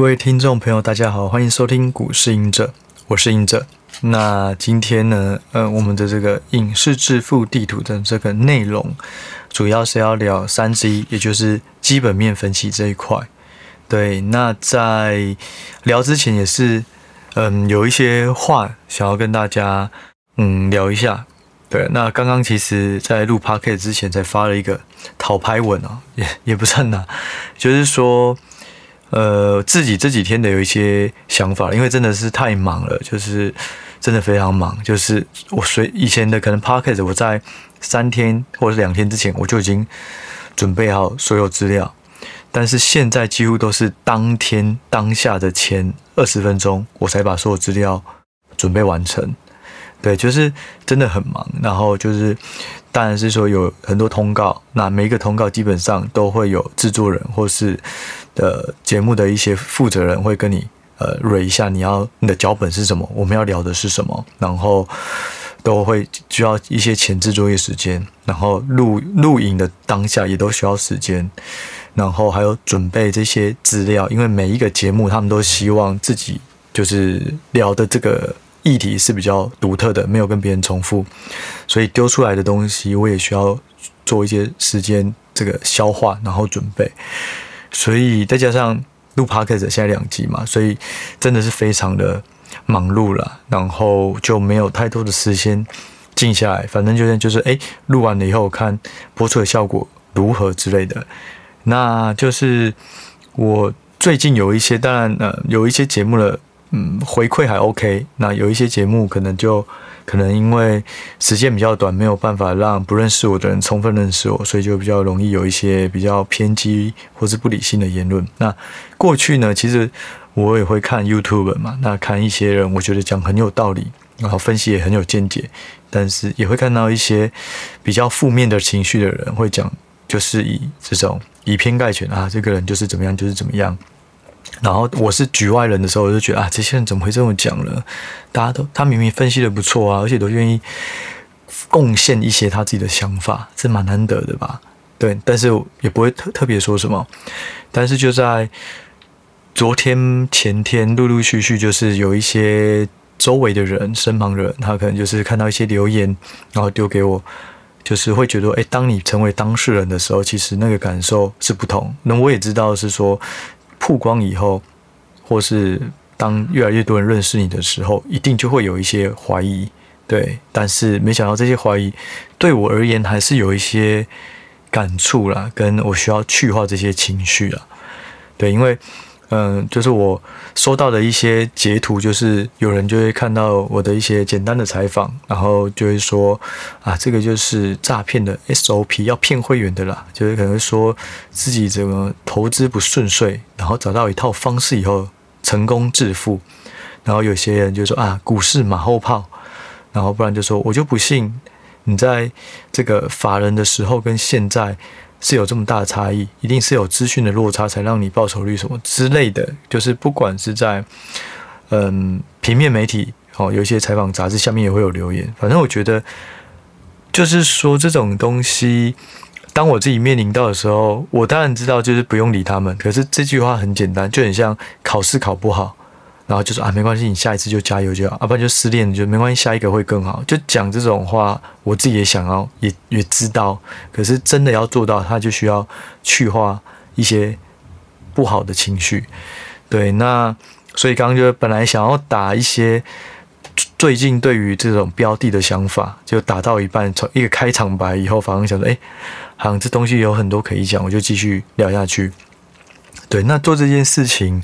各位听众朋友，大家好，欢迎收听股市隐者，我是隐者。那今天呢，呃，我们的这个影视致富地图的这个内容，主要是要聊三之一，也就是基本面分析这一块。对，那在聊之前也是，嗯，有一些话想要跟大家，嗯，聊一下。对，那刚刚其实在录 podcast 之前才发了一个讨拍文啊，也也不算呐，就是说。呃，自己这几天的有一些想法，因为真的是太忙了，就是真的非常忙。就是我随以前的可能 podcast 我在三天或者两天之前我就已经准备好所有资料，但是现在几乎都是当天当下的前二十分钟，我才把所有资料准备完成。对，就是真的很忙。然后就是，当然是说有很多通告，那每一个通告基本上都会有制作人或是。的节目的一些负责人会跟你呃蕊一下，你要你的脚本是什么，我们要聊的是什么，然后都会需要一些前置作业时间，然后录录影的当下也都需要时间，然后还有准备这些资料，因为每一个节目他们都希望自己就是聊的这个议题是比较独特的，没有跟别人重复，所以丢出来的东西我也需要做一些时间这个消化，然后准备。所以再加上录 p o d c a s 现在两集嘛，所以真的是非常的忙碌了，然后就没有太多的时间静下来。反正就是就是哎，录完了以后看播出的效果如何之类的。那就是我最近有一些，当然呃有一些节目的嗯回馈还 OK，那有一些节目可能就。可能因为时间比较短，没有办法让不认识我的人充分认识我，所以就比较容易有一些比较偏激或是不理性的言论。那过去呢，其实我也会看 YouTube 嘛，那看一些人，我觉得讲很有道理，然后分析也很有见解，但是也会看到一些比较负面的情绪的人会讲，就是以这种以偏概全啊，这个人就是怎么样，就是怎么样。然后我是局外人的时候，我就觉得啊，这些人怎么会这么讲呢？大家都他明明分析的不错啊，而且都愿意贡献一些他自己的想法，这蛮难得的吧？对，但是也不会特特别说什么。但是就在昨天前天，陆陆续续就是有一些周围的人、身旁人，他可能就是看到一些留言，然后丢给我，就是会觉得，哎，当你成为当事人的时候，其实那个感受是不同。那我也知道是说。曝光以后，或是当越来越多人认识你的时候，一定就会有一些怀疑，对。但是没想到这些怀疑对我而言还是有一些感触啦，跟我需要去化这些情绪啦，对，因为。嗯，就是我收到的一些截图，就是有人就会看到我的一些简单的采访，然后就会说啊，这个就是诈骗的 SOP，要骗会员的啦，就是可能说自己怎么投资不顺遂，然后找到一套方式以后成功致富，然后有些人就说啊，股市马后炮，然后不然就说我就不信你在这个法人的时候跟现在。是有这么大的差异，一定是有资讯的落差，才让你报酬率什么之类的。就是不管是在嗯平面媒体哦，有一些采访杂志下面也会有留言。反正我觉得，就是说这种东西，当我自己面临到的时候，我当然知道就是不用理他们。可是这句话很简单，就很像考试考不好。然后就说啊，没关系，你下一次就加油就好，啊，不然就失恋，就没关系，下一个会更好。就讲这种话，我自己也想要，也也知道。可是真的要做到，他就需要去化一些不好的情绪。对，那所以刚刚就本来想要打一些最近对于这种标的的想法，就打到一半，从一个开场白以后，反而想说，哎，好像这东西有很多可以讲，我就继续聊下去。对，那做这件事情。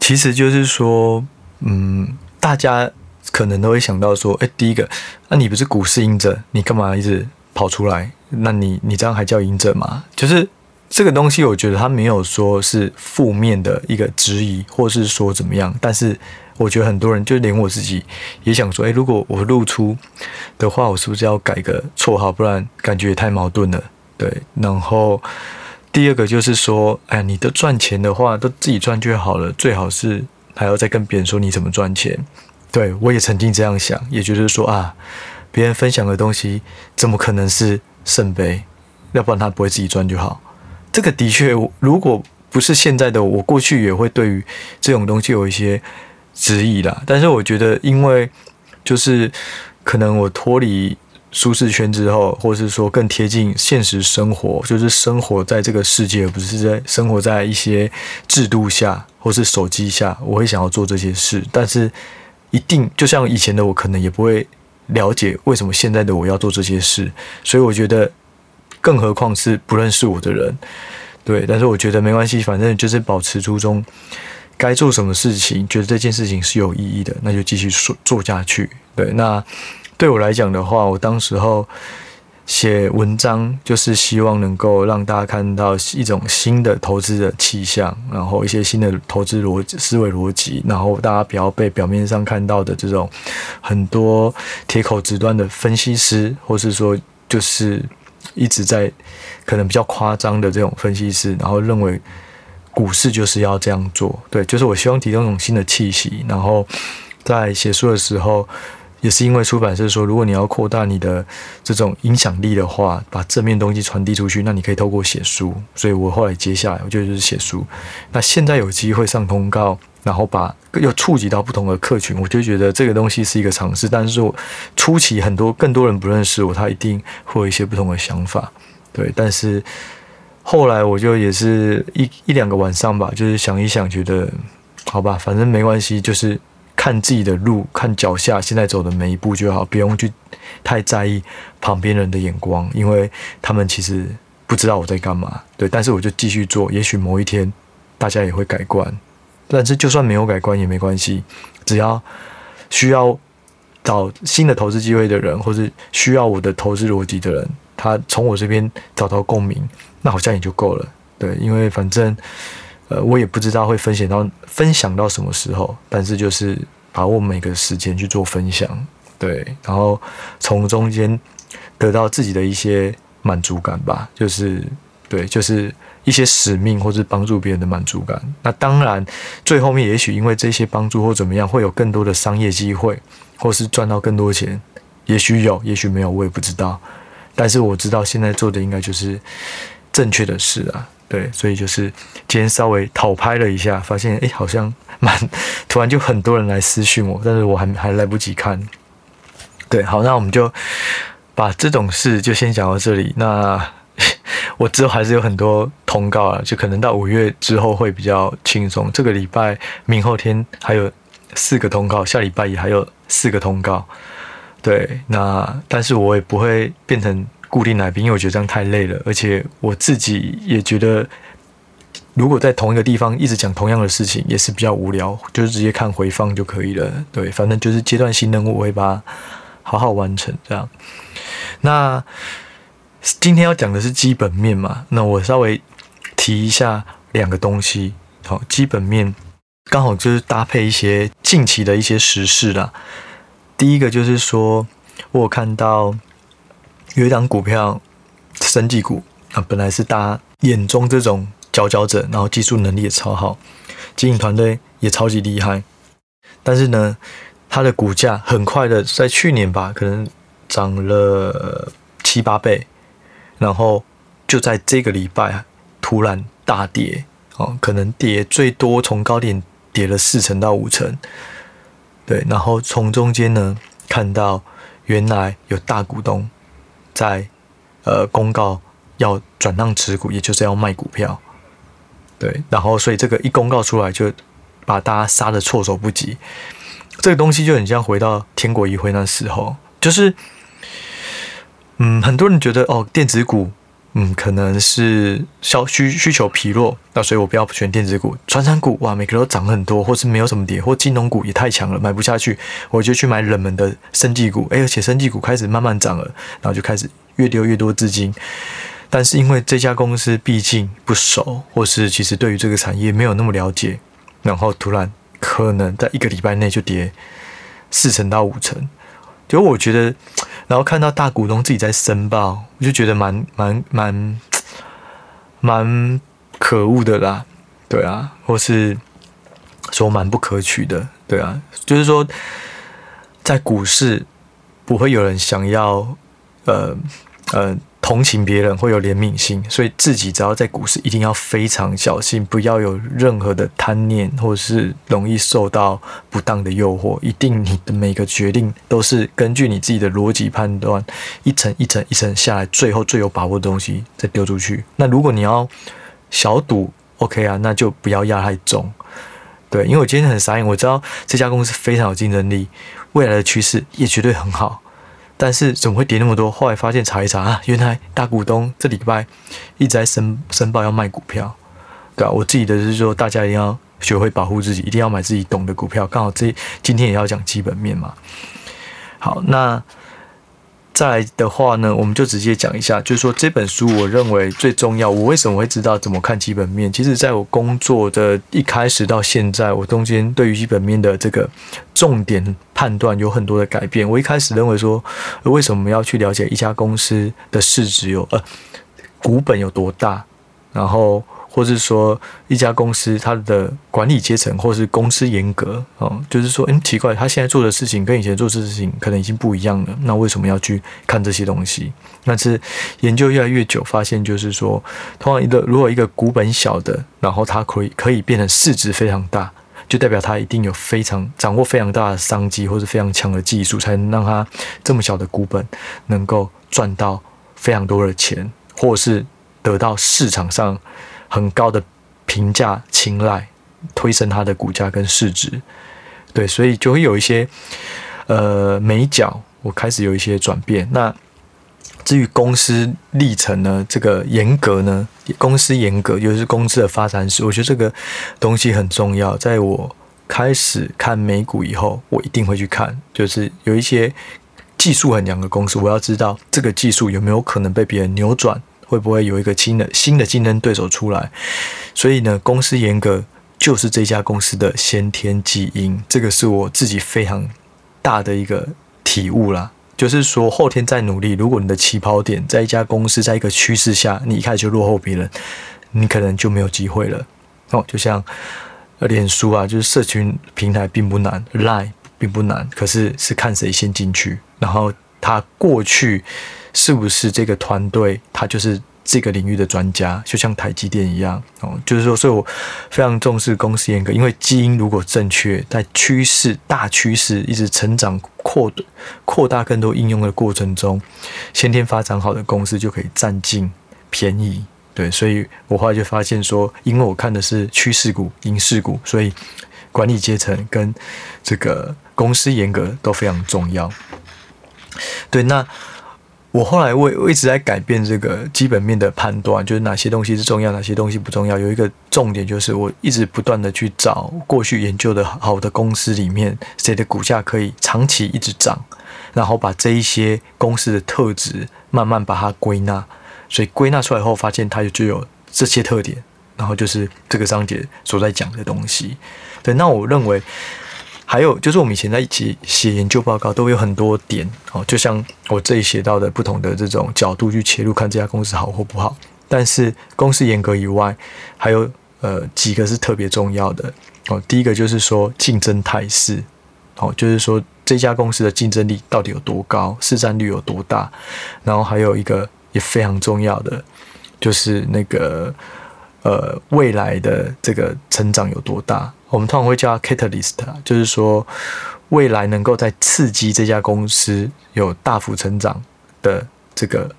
其实就是说，嗯，大家可能都会想到说，哎，第一个，那你不是股市隐者，你干嘛一直跑出来？那你你这样还叫隐者吗？就是这个东西，我觉得他没有说是负面的一个质疑，或是说怎么样。但是我觉得很多人，就连我自己也想说，哎，如果我露出的话，我是不是要改个绰号？不然感觉也太矛盾了。对，然后。第二个就是说，哎，你的赚钱的话都自己赚就好了，最好是还要再跟别人说你怎么赚钱。对，我也曾经这样想，也就是说啊，别人分享的东西怎么可能是圣杯？要不然他不会自己赚就好。这个的确，如果不是现在的我，过去也会对于这种东西有一些质疑啦。但是我觉得，因为就是可能我脱离舒适圈之后，或是说更贴近现实生活，就是生活在这个世界，而不是在生活在一些制度下或是手机下，我会想要做这些事。但是一定就像以前的我，可能也不会了解为什么现在的我要做这些事。所以我觉得，更何况是不认识我的人。对，但是我觉得没关系，反正就是保持初衷，该做什么事情，觉得这件事情是有意义的，那就继续做做下去。对，那对我来讲的话，我当时候写文章就是希望能够让大家看到一种新的投资的气象，然后一些新的投资逻辑、思维逻辑，然后大家不要被表面上看到的这种很多铁口直断的分析师，或是说就是。一直在可能比较夸张的这种分析师，然后认为股市就是要这样做，对，就是我希望提供一种新的气息。然后在写书的时候，也是因为出版社说，如果你要扩大你的这种影响力的话，把正面东西传递出去，那你可以透过写书。所以我后来接下来，我就就是写书。那现在有机会上通告。然后把又触及到不同的客群，我就觉得这个东西是一个尝试。但是我初期很多更多人不认识我，他一定会有一些不同的想法，对。但是后来我就也是一一两个晚上吧，就是想一想，觉得好吧，反正没关系，就是看自己的路，看脚下现在走的每一步就好，不用去太在意旁边人的眼光，因为他们其实不知道我在干嘛，对。但是我就继续做，也许某一天大家也会改观。但是就算没有改观也没关系，只要需要找新的投资机会的人，或是需要我的投资逻辑的人，他从我这边找到共鸣，那好像也就够了。对，因为反正呃，我也不知道会分享到分享到什么时候，但是就是把握每个时间去做分享，对，然后从中间得到自己的一些满足感吧，就是对，就是。一些使命或者帮助别人的满足感，那当然最后面也许因为这些帮助或怎么样，会有更多的商业机会，或是赚到更多钱，也许有，也许没有，我也不知道。但是我知道现在做的应该就是正确的事啊，对，所以就是今天稍微讨拍了一下，发现哎、好像蛮 突然就很多人来私讯我，但是我还还来不及看。对，好，那我们就把这种事就先讲到这里。那。我之后还是有很多通告啊，就可能到五月之后会比较轻松。这个礼拜、明后天还有四个通告，下礼拜也还有四个通告。对，那但是我也不会变成固定来宾，因为我觉得这样太累了，而且我自己也觉得，如果在同一个地方一直讲同样的事情，也是比较无聊，就是直接看回放就可以了。对，反正就是阶段性任务，我会把它好好完成这样。那。今天要讲的是基本面嘛，那我稍微提一下两个东西。好，基本面刚好就是搭配一些近期的一些时事啦。第一个就是说，我有看到有一档股票，生技股啊，本来是大家眼中这种佼佼者，然后技术能力也超好，经营团队也超级厉害，但是呢，它的股价很快的在去年吧，可能涨了七八倍。然后就在这个礼拜突然大跌，哦，可能跌最多从高点跌了四成到五成，对。然后从中间呢看到原来有大股东在呃公告要转让持股，也就是要卖股票，对。然后所以这个一公告出来，就把大家杀的措手不及。这个东西就很像回到天国一会那时候，就是。嗯，很多人觉得哦，电子股，嗯，可能是消需需求疲弱，那所以我不要选电子股。传产股哇，每个都涨很多，或是没有什么跌，或金融股也太强了，买不下去，我就去买冷门的生技股。哎，而且生技股开始慢慢涨了，然后就开始越丢越多资金。但是因为这家公司毕竟不熟，或是其实对于这个产业没有那么了解，然后突然可能在一个礼拜内就跌四成到五成，就我觉得。然后看到大股东自己在申报，我就觉得蛮蛮蛮蛮可恶的啦，对啊，或是说蛮不可取的，对啊，就是说在股市不会有人想要呃呃同情别人，会有怜悯心，所以自己只要在股市一定要非常小心，不要有任何的贪念，或者是容易受到不当的诱惑。一定你的每个决定都是根据你自己的逻辑判断，一层一层一层下来，最后最有把握的东西再丢出去。那如果你要小赌，OK 啊，那就不要压太重。对，因为我今天很傻眼，我知道这家公司非常有竞争力，未来的趋势也绝对很好。但是怎么会跌那么多？后来发现查一查啊，原来大股东这礼拜一直在申申报要卖股票，对啊，我自己的是说，大家一定要学会保护自己，一定要买自己懂的股票。刚好这今天也要讲基本面嘛。好，那。再来的话呢，我们就直接讲一下，就是说这本书我认为最重要。我为什么会知道怎么看基本面？其实，在我工作的一开始到现在，我中间对于基本面的这个重点判断有很多的改变。我一开始认为说，为什么要去了解一家公司的市值有呃股本有多大，然后。或是说一家公司它的管理阶层，或是公司严格哦，就是说，嗯，奇怪，他现在做的事情跟以前做的事情可能已经不一样了。那为什么要去看这些东西？但是研究越来越久，发现就是说，通常一个如果一个股本小的，然后它可以可以变成市值非常大，就代表它一定有非常掌握非常大的商机，或是非常强的技术，才能让它这么小的股本能够赚到非常多的钱，或是得到市场上。很高的评价青睐，推升它的股价跟市值，对，所以就会有一些呃眉角，我开始有一些转变。那至于公司历程呢，这个严格呢，公司严格就是公司的发展史，我觉得这个东西很重要。在我开始看美股以后，我一定会去看，就是有一些技术很强的公司，我要知道这个技术有没有可能被别人扭转。会不会有一个新的新的竞争对手出来？所以呢，公司严格就是这家公司的先天基因，这个是我自己非常大的一个体悟啦。就是说，后天再努力，如果你的起跑点在一家公司，在一个趋势下，你一开始就落后别人，你可能就没有机会了。哦，就像脸书啊，就是社群平台并不难，Line 并不难，可是是看谁先进去，然后他过去。是不是这个团队他就是这个领域的专家？就像台积电一样哦，就是说，所以我非常重视公司严格，因为基因如果正确，在趋势大趋势一直成长扩扩大更多应用的过程中，先天发展好的公司就可以占尽便宜。对，所以我后来就发现说，因为我看的是趋势股、影视股，所以管理阶层跟这个公司严格都非常重要。对，那。我后来我我一直在改变这个基本面的判断，就是哪些东西是重要，哪些东西不重要。有一个重点就是，我一直不断的去找过去研究的好的公司里面，谁的股价可以长期一直涨，然后把这一些公司的特质慢慢把它归纳。所以归纳出来后，发现它就有这些特点，然后就是这个章节所在讲的东西。对，那我认为。还有就是，我们以前在一起写研究报告，都会有很多点哦，就像我这里写到的不同的这种角度去切入，看这家公司好或不好。但是公司严格以外，还有呃几个是特别重要的哦。第一个就是说竞争态势，哦，就是说这家公司的竞争力到底有多高，市占率有多大。然后还有一个也非常重要的，就是那个呃未来的这个成长有多大。我们通常会叫它 catalyst，就是说未来能够在刺激这家公司有大幅成长的这个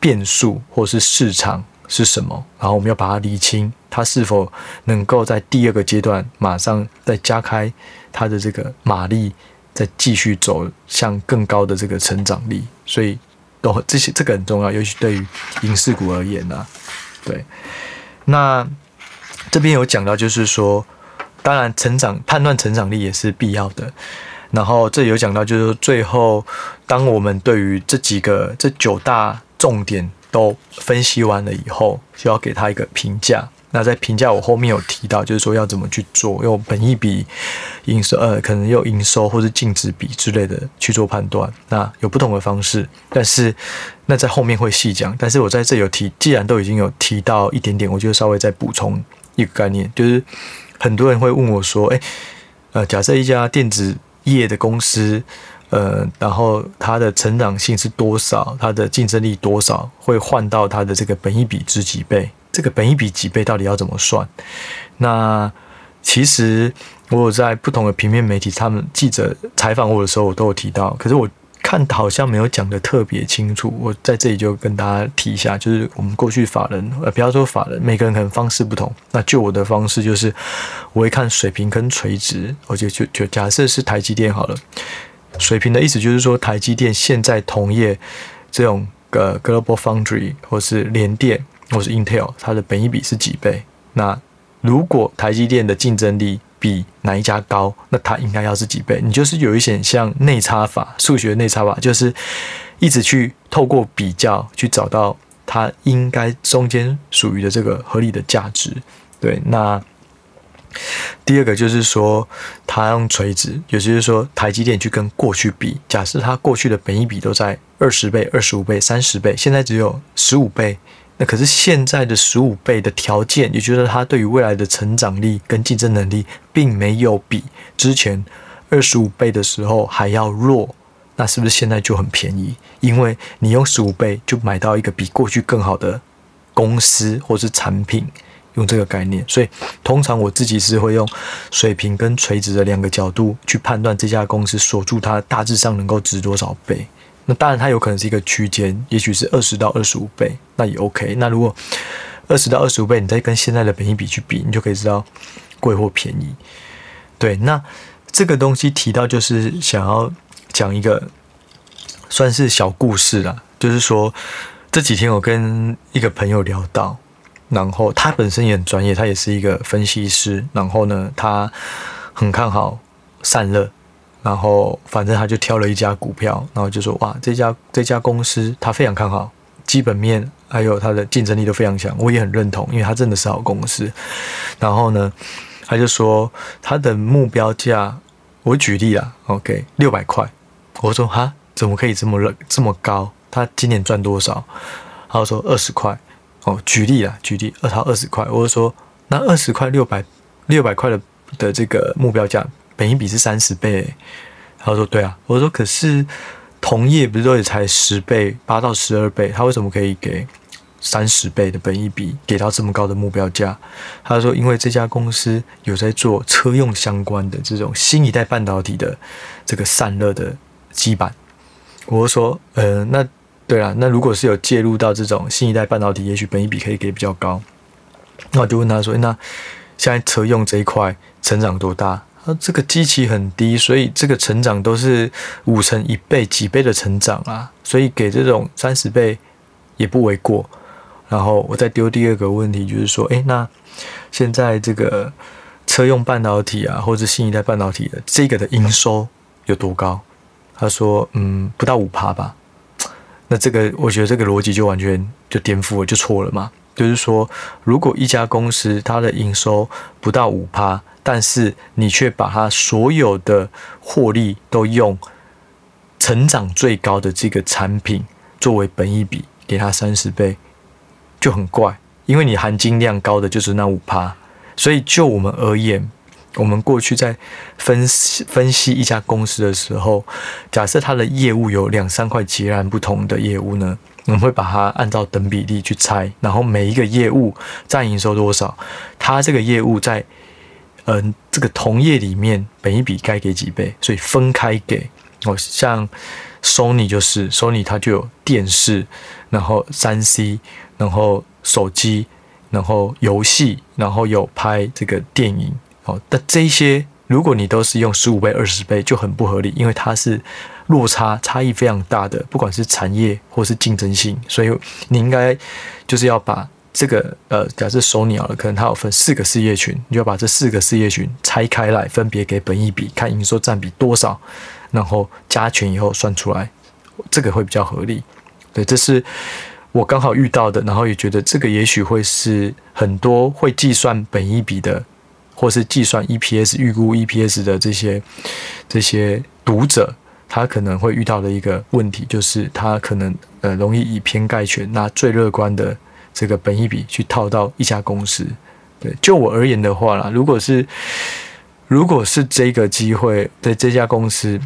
变数或是市场是什么，然后我们要把它理清，它是否能够在第二个阶段马上再加开它的这个马力，再继续走向更高的这个成长力。所以都这些这个很重要，尤其对于影视股而言呢、啊。对，那这边有讲到，就是说。当然，成长判断成长力也是必要的。然后这有讲到，就是说最后，当我们对于这几个这九大重点都分析完了以后，就要给他一个评价。那在评价我后面有提到，就是说要怎么去做，用本益比、营收呃，可能用营收或是净值比之类的去做判断。那有不同的方式，但是那在后面会细讲。但是我在这有提，既然都已经有提到一点点，我就稍微再补充一个概念，就是。很多人会问我说：“诶，呃，假设一家电子业的公司，呃，然后它的成长性是多少，它的竞争力多少，会换到它的这个本一比值几倍？这个本一比几倍到底要怎么算？那其实我有在不同的平面媒体，他们记者采访我的时候，我都有提到，可是我。看好像没有讲得特别清楚，我在这里就跟大家提一下，就是我们过去法人，呃，不要说法人，每个人可能方式不同。那就我的方式就是，我会看水平跟垂直，我就就就假设是台积电好了。水平的意思就是说，台积电现在同业这种呃 Global Foundry 或是联电或是 Intel，它的本益比是几倍？那如果台积电的竞争力比哪一家高，那它应该要是几倍？你就是有一点像内插法，数学内插法，就是一直去透过比较去找到它应该中间属于的这个合理的价值。对，那第二个就是说，它用垂直，也就是说，台积电去跟过去比，假设它过去的本一比都在二十倍、二十五倍、三十倍，现在只有十五倍。那可是现在的十五倍的条件，也就是它对于未来的成长力跟竞争能力，并没有比之前二十五倍的时候还要弱。那是不是现在就很便宜？因为你用十五倍就买到一个比过去更好的公司或是产品，用这个概念。所以通常我自己是会用水平跟垂直的两个角度去判断这家公司锁住它大致上能够值多少倍。那当然，它有可能是一个区间，也许是二十到二十五倍，那也 OK。那如果二十到二十五倍，你再跟现在的本益比去比，你就可以知道贵或便宜。对，那这个东西提到就是想要讲一个算是小故事啦，就是说这几天我跟一个朋友聊到，然后他本身也很专业，他也是一个分析师，然后呢，他很看好散热。然后反正他就挑了一家股票，然后就说哇，这家这家公司他非常看好，基本面还有它的竞争力都非常强，我也很认同，因为它真的是好公司。然后呢，他就说他的目标价，我举例啊，OK，六百块。我说哈，怎么可以这么这么高？他今年赚多少？他说二十块。哦，举例啊，举例，二他二十块。我就说那二十块六百六百块的的这个目标价。本一比是三十倍，他说对啊，我说可是同业不是都也才十倍，八到十二倍，他为什么可以给三十倍的本一比，给到这么高的目标价？他说因为这家公司有在做车用相关的这种新一代半导体的这个散热的基板。我说呃，那对啊，那如果是有介入到这种新一代半导体，也许本一比可以给比较高。那我就问他说，那现在车用这一块成长多大？啊，这个基期很低，所以这个成长都是五成一倍、几倍的成长啊，所以给这种三十倍也不为过。然后我再丢第二个问题，就是说，诶，那现在这个车用半导体啊，或者新一代半导体的这个的营收有多高？他说，嗯，不到五趴吧。那这个我觉得这个逻辑就完全就颠覆了，就错了嘛。就是说，如果一家公司它的营收不到五趴，但是你却把它所有的获利都用成长最高的这个产品作为本一比，给它三十倍，就很怪。因为你含金量高的就是那五趴，所以就我们而言，我们过去在分析分析一家公司的时候，假设它的业务有两三块截然不同的业务呢，我们会把它按照等比例去拆，然后每一个业务占营收多少，它这个业务在。嗯，这个同业里面每一笔该给几倍？所以分开给哦，像 Sony 就是 Sony，它就有电视，然后三 C，然后手机，然后游戏，然后有拍这个电影哦。但这些如果你都是用十五倍、二十倍，就很不合理，因为它是落差差异非常大的，不管是产业或是竞争性，所以你应该就是要把。这个呃，假设手鸟了，可能它有分四个事业群，你就要把这四个事业群拆开来，分别给本益比，看营收占比多少，然后加权以后算出来，这个会比较合理。对，这是我刚好遇到的，然后也觉得这个也许会是很多会计算本益比的，或是计算 EPS 预估 EPS 的这些这些读者，他可能会遇到的一个问题，就是他可能呃容易以偏概全，那最乐观的。这个本益比去套到一家公司，对，就我而言的话啦，如果是如果是这个机会，在这家公司，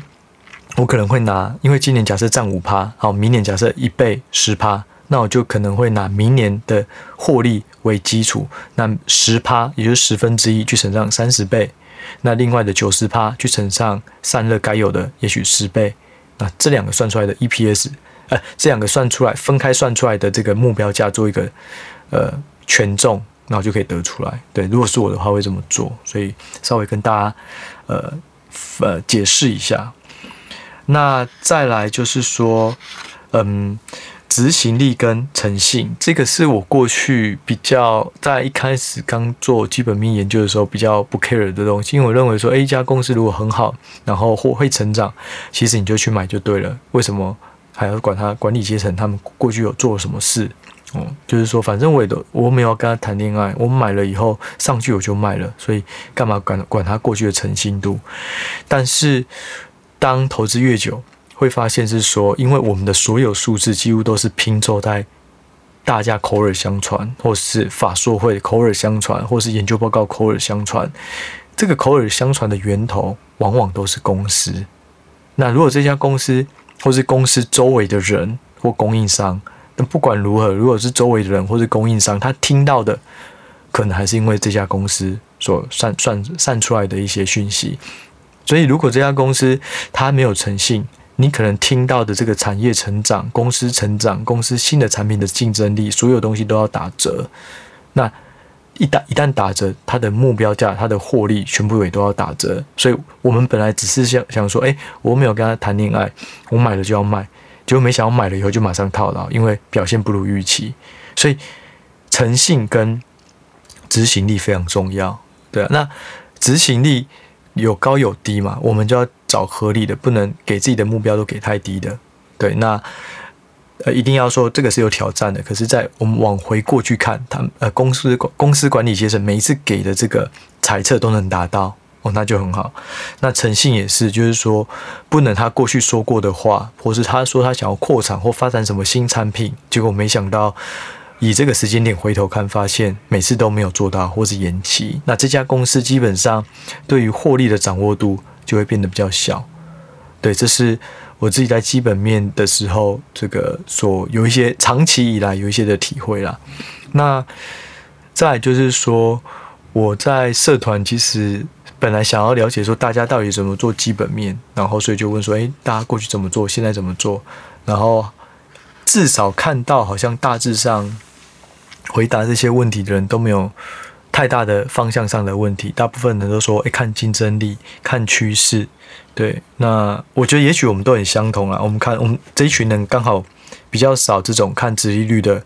我可能会拿，因为今年假设占五趴，好，明年假设一倍十趴，那我就可能会拿明年的获利为基础，那十趴也就是十分之一去乘上三十倍，那另外的九十趴去乘上散热该有的也许十倍，那这两个算出来的 EPS，呃，这两个算出来分开算出来的这个目标价做一个呃权重，那我就可以得出来。对，如果是我的话会这么做，所以稍微跟大家呃呃解释一下。那再来就是说，嗯，执行力跟诚信，这个是我过去比较在一开始刚做基本面研究的时候比较不 care 的东西，因为我认为说，诶，一家公司如果很好，然后或会成长，其实你就去买就对了。为什么还要管他管理阶层他们过去有做什么事？哦，就是说，反正我也都我没有跟他谈恋爱，我买了以后上去我就卖了，所以干嘛管管他过去的诚信度？但是。当投资越久，会发现是说，因为我们的所有数字几乎都是拼凑在大家口耳相传，或是法说会口耳相传，或是研究报告口耳相传。这个口耳相传的源头，往往都是公司。那如果这家公司或是公司周围的人或供应商，那不管如何，如果是周围的人或是供应商，他听到的，可能还是因为这家公司所散散散出来的一些讯息。所以，如果这家公司它没有诚信，你可能听到的这个产业成长、公司成长、公司新的产品的竞争力，所有东西都要打折。那一旦一旦打折，它的目标价、它的获利全部也都要打折。所以我们本来只是想想说，诶，我没有跟他谈恋爱，我买了就要卖，结果没想到买了以后就马上套牢，因为表现不如预期。所以，诚信跟执行力非常重要。对啊，那执行力。有高有低嘛，我们就要找合理的，不能给自己的目标都给太低的。对，那呃一定要说这个是有挑战的。可是，在我们往回过去看，他们呃公司公司管理阶层每一次给的这个猜测都能达到哦，那就很好。那诚信也是，就是说不能他过去说过的话，或是他说他想要扩产或发展什么新产品，结果没想到。以这个时间点回头看，发现每次都没有做到，或是延期，那这家公司基本上对于获利的掌握度就会变得比较小。对，这是我自己在基本面的时候，这个所有一些长期以来有一些的体会啦。那再就是说，我在社团其实本来想要了解说大家到底怎么做基本面，然后所以就问说，诶，大家过去怎么做，现在怎么做？然后至少看到好像大致上。回答这些问题的人都没有太大的方向上的问题，大部分人都说：“哎，看竞争力，看趋势。”对，那我觉得也许我们都很相同啊。我们看我们这一群人刚好比较少这种看直利率的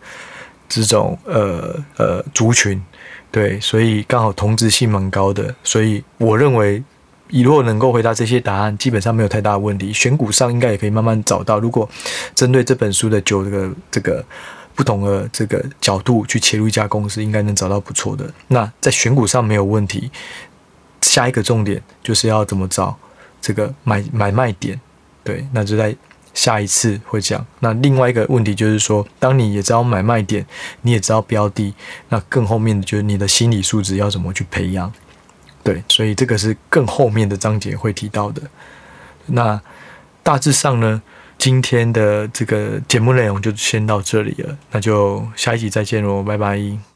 这种呃呃族群，对，所以刚好同质性蛮高的。所以我认为，你如果能够回答这些答案，基本上没有太大的问题。选股上应该也可以慢慢找到。如果针对这本书的九个这个。不同的这个角度去切入一家公司，应该能找到不错的。那在选股上没有问题。下一个重点就是要怎么找这个买买卖点，对，那就在下一次会讲。那另外一个问题就是说，当你也知道买卖点，你也知道标的，那更后面的就是你的心理素质要怎么去培养，对，所以这个是更后面的章节会提到的。那大致上呢，今天的这个节目内容就先到这里了，那就下一集再见喽，拜拜。